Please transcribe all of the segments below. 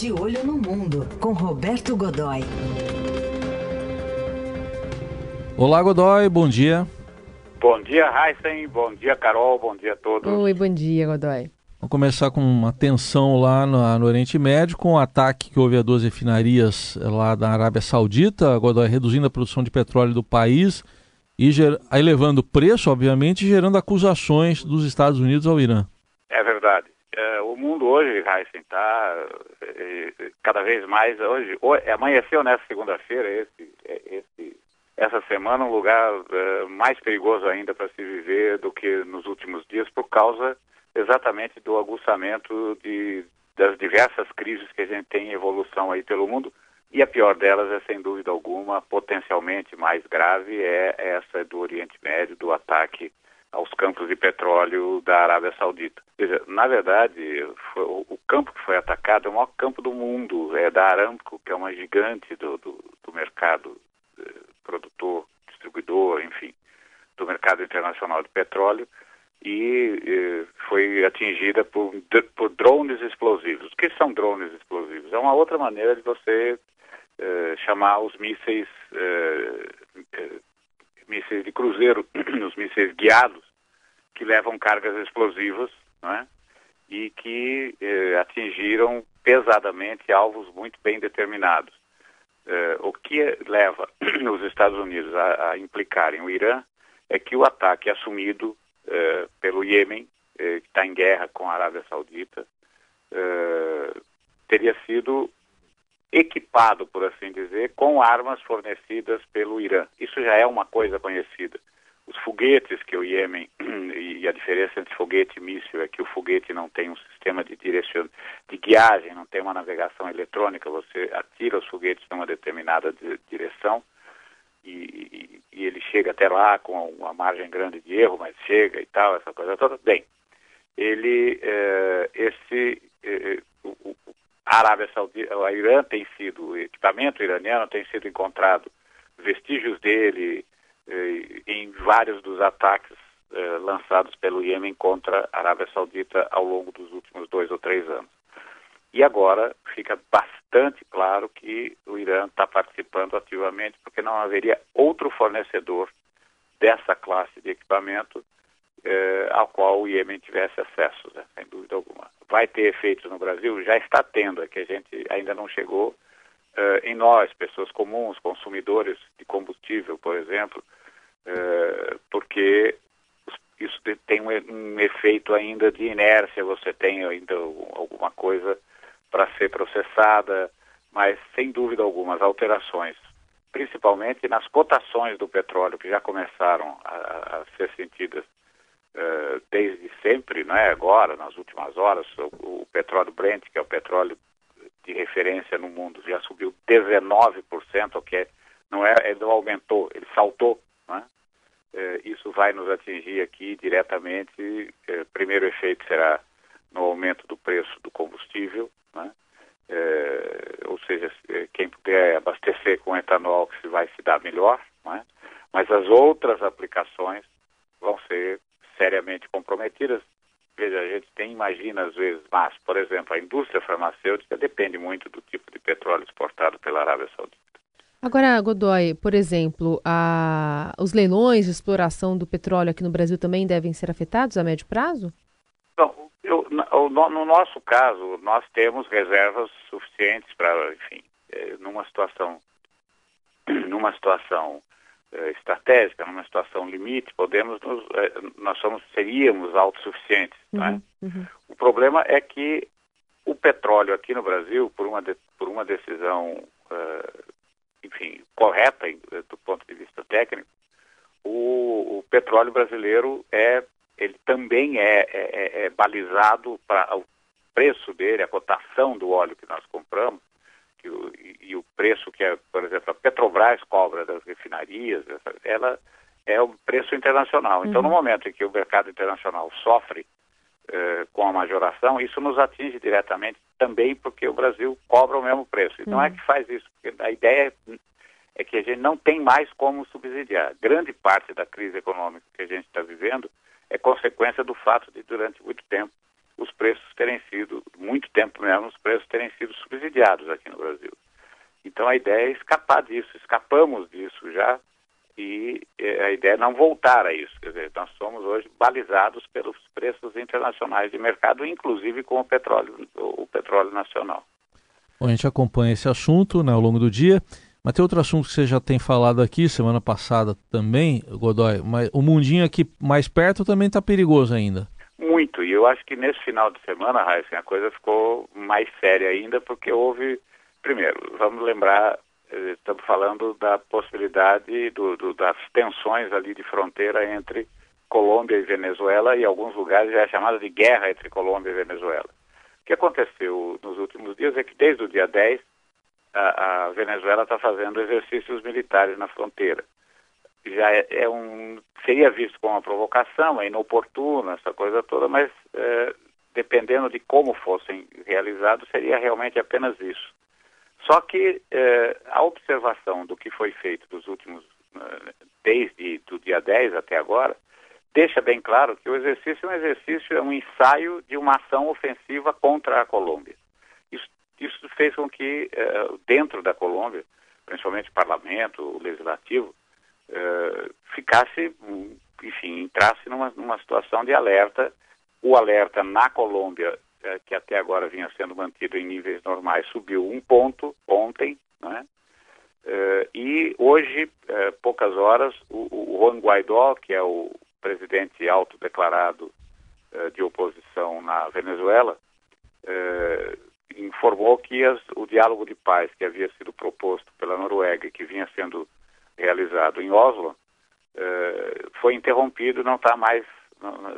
De Olho no Mundo, com Roberto Godoy. Olá, Godoy, bom dia. Bom dia, Heisen. Bom dia, Carol. Bom dia a todos. Oi, bom dia, Godoy. Vamos começar com uma tensão lá no, no Oriente Médio, com o ataque que houve a duas refinarias lá da Arábia Saudita, Godoy reduzindo a produção de petróleo do país e aí levando o preço, obviamente, e gerando acusações dos Estados Unidos ao Irã. É verdade. É, o mundo hoje, Heisen, está é, cada vez mais hoje, hoje amanheceu nessa segunda-feira esse, é, esse essa semana um lugar uh, mais perigoso ainda para se viver do que nos últimos dias por causa exatamente do aguçamento de, das diversas crises que a gente tem em evolução aí pelo mundo. E a pior delas é sem dúvida alguma potencialmente mais grave é essa do Oriente Médio do ataque aos campos de petróleo da Arábia Saudita. Veja, na verdade, foi, o campo que foi atacado é o maior campo do mundo, é da Aramco, que é uma gigante do, do, do mercado produtor, distribuidor, enfim, do mercado internacional de petróleo e eh, foi atingida por, por, drones explosivos. O que são drones explosivos? É uma outra maneira de você eh, chamar os mísseis, eh, eh mísseis de cruzeiro, os mísseis guiados, que levam cargas explosivas, não é? e que eh, atingiram pesadamente alvos muito bem determinados. Uh, o que leva os Estados Unidos a, a, implicarem o Irã é que o ataque assumido uh, pelo Iêmen, uh, que está em guerra com a Arábia Saudita, teria sido equipado, por assim dizer, com armas fornecidas pelo Irã. Isso já é uma coisa conhecida. Os foguetes que o Iêmen, e a diferença entre foguete e míssil é que o foguete não tem um sistema de direção, de guiagem, não tem uma navegação eletrônica, você atira os foguetes numa determinada direção e, e, ele chega até lá com uma margem grande de erro, mas chega e tal, essa coisa toda. Bem, ele, eh, esse, eh, o, a Arábia Saudita, o Irã tem sido, o equipamento iraniano tem sido encontrado vestígios dele, eh, em vários dos ataques eh, lançados pelo Iêmen contra a Arábia Saudita ao longo dos últimos dois ou três anos. E agora fica bastante claro que o Irã está participando ativamente, porque não haveria outro fornecedor dessa classe de equipamento eh, ao qual o Iêmen tivesse acesso, né, sem dúvida alguma. Vai ter efeitos no Brasil? Já está tendo, é que a gente ainda não chegou eh, em nós, pessoas comuns, consumidores de combustível, por exemplo, eh, porque isso tem um, um, efeito ainda de inércia, você tem ainda alguma coisa para ser processada, mas sem dúvida alguma as alterações, principalmente nas cotações do petróleo, que já começaram a, a ser sentidas uh, desde sempre, não é agora, nas últimas horas, o, o petróleo Brent, que é o petróleo de referência no mundo, já subiu 19%, o que é, não é, ele não aumentou, ele saltou eh, isso vai nos atingir aqui diretamente. Eh, primeiro efeito será no aumento do preço do combustível, né? Eh, ou seja, quem puder abastecer com etanol que se vai se dar melhor, né? mas as outras aplicações vão ser comprometidas. Veja, a gente tem, imagina às vezes, mas, por exemplo, a indústria farmacêutica depende muito do tipo de petróleo exportado pela Arábia Saudita. Agora, Godoy, por exemplo, a... os leilões de exploração do petróleo aqui no Brasil também devem ser afetados a médio prazo? Bom, eu, no, no, nosso caso, nós temos reservas suficientes para, enfim, é, numa situação, numa situação estratégica, numa situação limite, podemos, nos, é, nós somos, seríamos autossuficientes, uhum, né? uhum. O problema é que o petróleo aqui no Brasil, por uma, de, por uma decisão uh, enfim, correta do ponto de vista técnico, o, o petróleo brasileiro é, ele também é, é, é, é balizado para o preço dele, a cotação do óleo que nós compramos, preço que, é, por exemplo, a Petrobras cobra das refinarias, ela é o preço internacional. Então, uhum. no momento em que o mercado internacional sofre eh, com a majoração, isso nos atinge diretamente também porque o Brasil cobra o mesmo preço. E não é uhum. que faz isso, porque a ideia é que a gente não tem mais como subsidiar. Grande parte da crise econômica que a gente está vivendo é consequência do fato de, durante muito tempo, os preços terem sido, muito tempo mesmo, os preços terem sido subsidiados aqui no Brasil. Então a ideia é escapar disso, escapamos disso já, e eh, a ideia é não voltar a isso. Quer dizer, nós somos hoje balizados pelos preços internacionais de mercado, inclusive com o petróleo, o petróleo nacional. Bom, a gente acompanha esse assunto né, ao longo do dia. Mas tem outro assunto que você já tem falado aqui, semana passada também, Godoy, mas o mundinho aqui mais perto também está perigoso ainda. Muito, e eu acho que nesse final de semana, Raíssa, a coisa ficou mais séria ainda, porque houve, primeiro, vamos lembrar, eh, estamos falando da possibilidade do, do, das tensões ali de fronteira entre Colômbia e Venezuela, e alguns lugares já é chamada de guerra entre Colômbia e Venezuela. O que aconteceu nos últimos dias é que desde o dia 10, a, a Venezuela está fazendo exercícios militares na fronteira. Já é, é, um seria visto como uma provocação, é inoportuna essa coisa toda, mas é, dependendo de como fossem realizados seria realmente apenas isso. Só que é, a observação do que foi feito dos últimos é, desde do dia 10 até agora deixa bem claro que o exercício é um exercício, é um ensaio de uma ação ofensiva contra a Colômbia. Isso fez com que, eh, dentro da Colômbia, principalmente o parlamento, o legislativo, eh, ficasse, enfim, entrasse numa, numa situação de alerta. O alerta na Colômbia, eh, que até agora vinha sendo mantido em níveis normais, subiu um ponto ontem, né? e hoje, poucas horas, o, o Juan Guaidó, que é o presidente autodeclarado de oposição na Venezuela, informou que as, o diálogo de paz que havia sido proposto pela Noruega e que vinha sendo realizado em Oslo eh, foi interrompido, não está mais,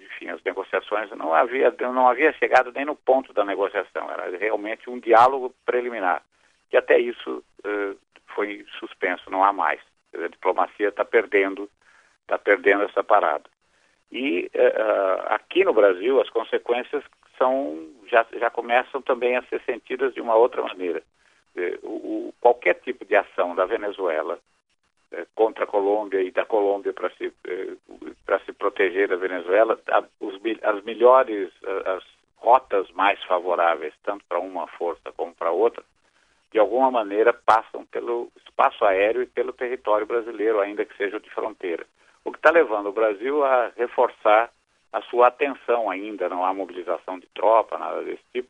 enfim, as negociações não havia não havia chegado nem no ponto da negociação, era realmente um diálogo preliminar que até isso eh, foi suspenso, não há mais. A diplomacia está perdendo está perdendo essa parada. E uh, aqui no Brasil as consequências são já, já começam também a ser sentidas de uma outra maneira. O, qualquer tipo de ação da Venezuela contra a Colômbia e da Colômbia para se, é, para se proteger da Venezuela, as melhores, as rotas mais favoráveis, tanto para uma força como para outra, de alguma maneira passam pelo espaço aéreo e pelo território brasileiro, ainda que seja de fronteira. O que está levando o Brasil a reforçar a sua atenção ainda, não há mobilização de tropa, nada desse tipo,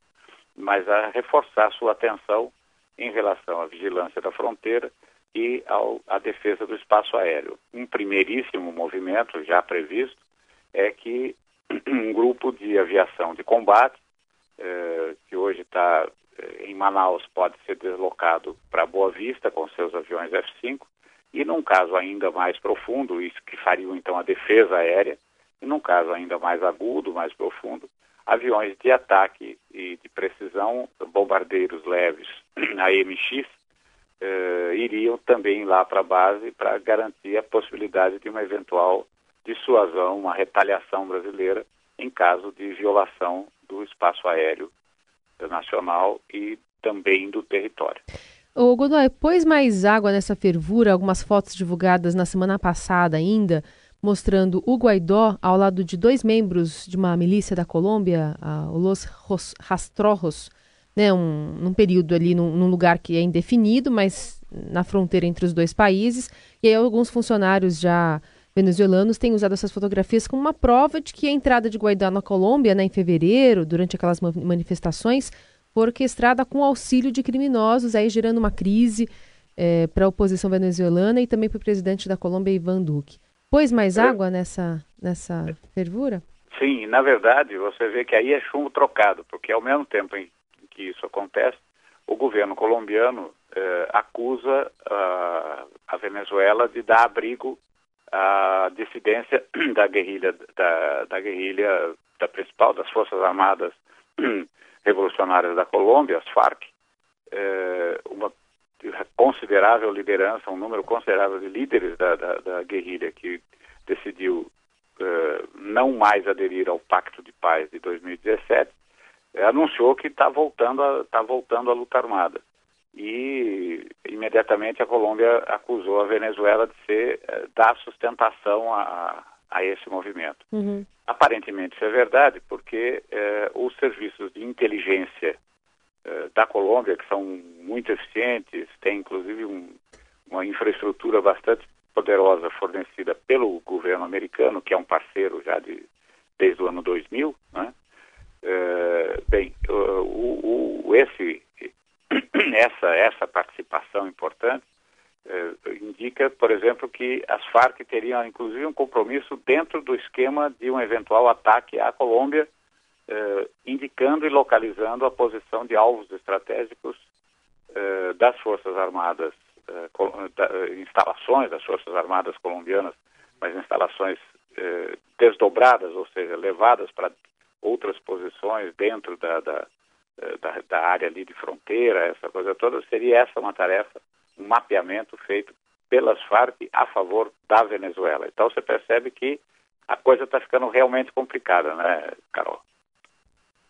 mas a reforçar a sua atenção em relação à vigilância da fronteira e ao, à defesa do espaço aéreo. Um primeiríssimo movimento já previsto é que um grupo de aviação de combate, eh, que hoje está eh, em Manaus, pode ser deslocado para Boa Vista com seus aviões F-5, e num caso ainda mais profundo, isso que faria então a defesa aérea, e num caso ainda mais agudo, mais profundo, aviões de ataque e de precisão, bombardeiros leves, AMX, eh, iriam também lá para a base para garantir a possibilidade de uma eventual dissuasão, uma retaliação brasileira em caso de violação do espaço aéreo nacional e também do território. O Godoy, pôs mais água nessa fervura, algumas fotos divulgadas na semana passada ainda, mostrando o Guaidó ao lado de dois membros de uma milícia da Colômbia, a Los Rastrojos, né, um, num período ali, num, num, lugar que é indefinido, mas na fronteira entre os dois países. E aí alguns funcionários já venezuelanos têm usado essas fotografias como uma prova de que a entrada de Guaidó na Colômbia, né, em fevereiro, durante aquelas manifestações, foi orquestrada com auxílio de criminosos, aí gerando uma crise é, para a oposição venezuelana e também para o presidente da Colômbia, Ivan Duque. Pôs mais água nessa, nessa fervura? Sim, na verdade, você vê que aí é chumbo trocado, porque ao mesmo tempo em que isso acontece, o governo colombiano eh, acusa uh, a Venezuela de dar abrigo à dissidência da guerrilha, da, da guerrilha da principal das forças armadas revolucionárias da Colômbia, as FARC, eh, uma considerável liderança, um número considerável de líderes da, da, da guerrilha que decidiu uh, não mais aderir ao Pacto de Paz de 2017, uh, anunciou que está voltando, a, tá voltando à luta armada. E imediatamente a Colômbia acusou a Venezuela de ser, uh, dar sustentação a, a esse movimento. Uhum. Aparentemente isso é verdade, porque eh, os serviços de inteligência eh, da Colômbia, que são muito eficientes, têm inclusive um, uma infraestrutura bastante poderosa fornecida pelo governo americano, que é um parceiro já de, desde o ano 2000, né? Eh, bem, o, o, esse, essa, essa participação importante eh, indica, por exemplo, que as Farc teriam inclusive um compromisso dentro do esquema de um eventual ataque à Colômbia, eh, indicando e localizando a posição de alvos estratégicos das Forças Armadas, da, instalações das Forças Armadas colombianas, mas instalações desdobradas, ou seja, levadas para outras posições dentro da, da, da, da área ali de fronteira, essa coisa toda, seria essa uma tarefa um mapeamento feito pelas Farc a favor da Venezuela. Então você percebe que a coisa está ficando realmente complicada, né, Carol?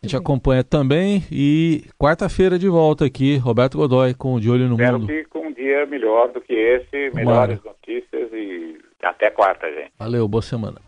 A gente acompanha também e quarta-feira de volta aqui, Roberto Godoy com o De Olho no Espero Mundo. que com um dia melhor do que esse, melhores notícias e até quarta, gente. Valeu, boa semana.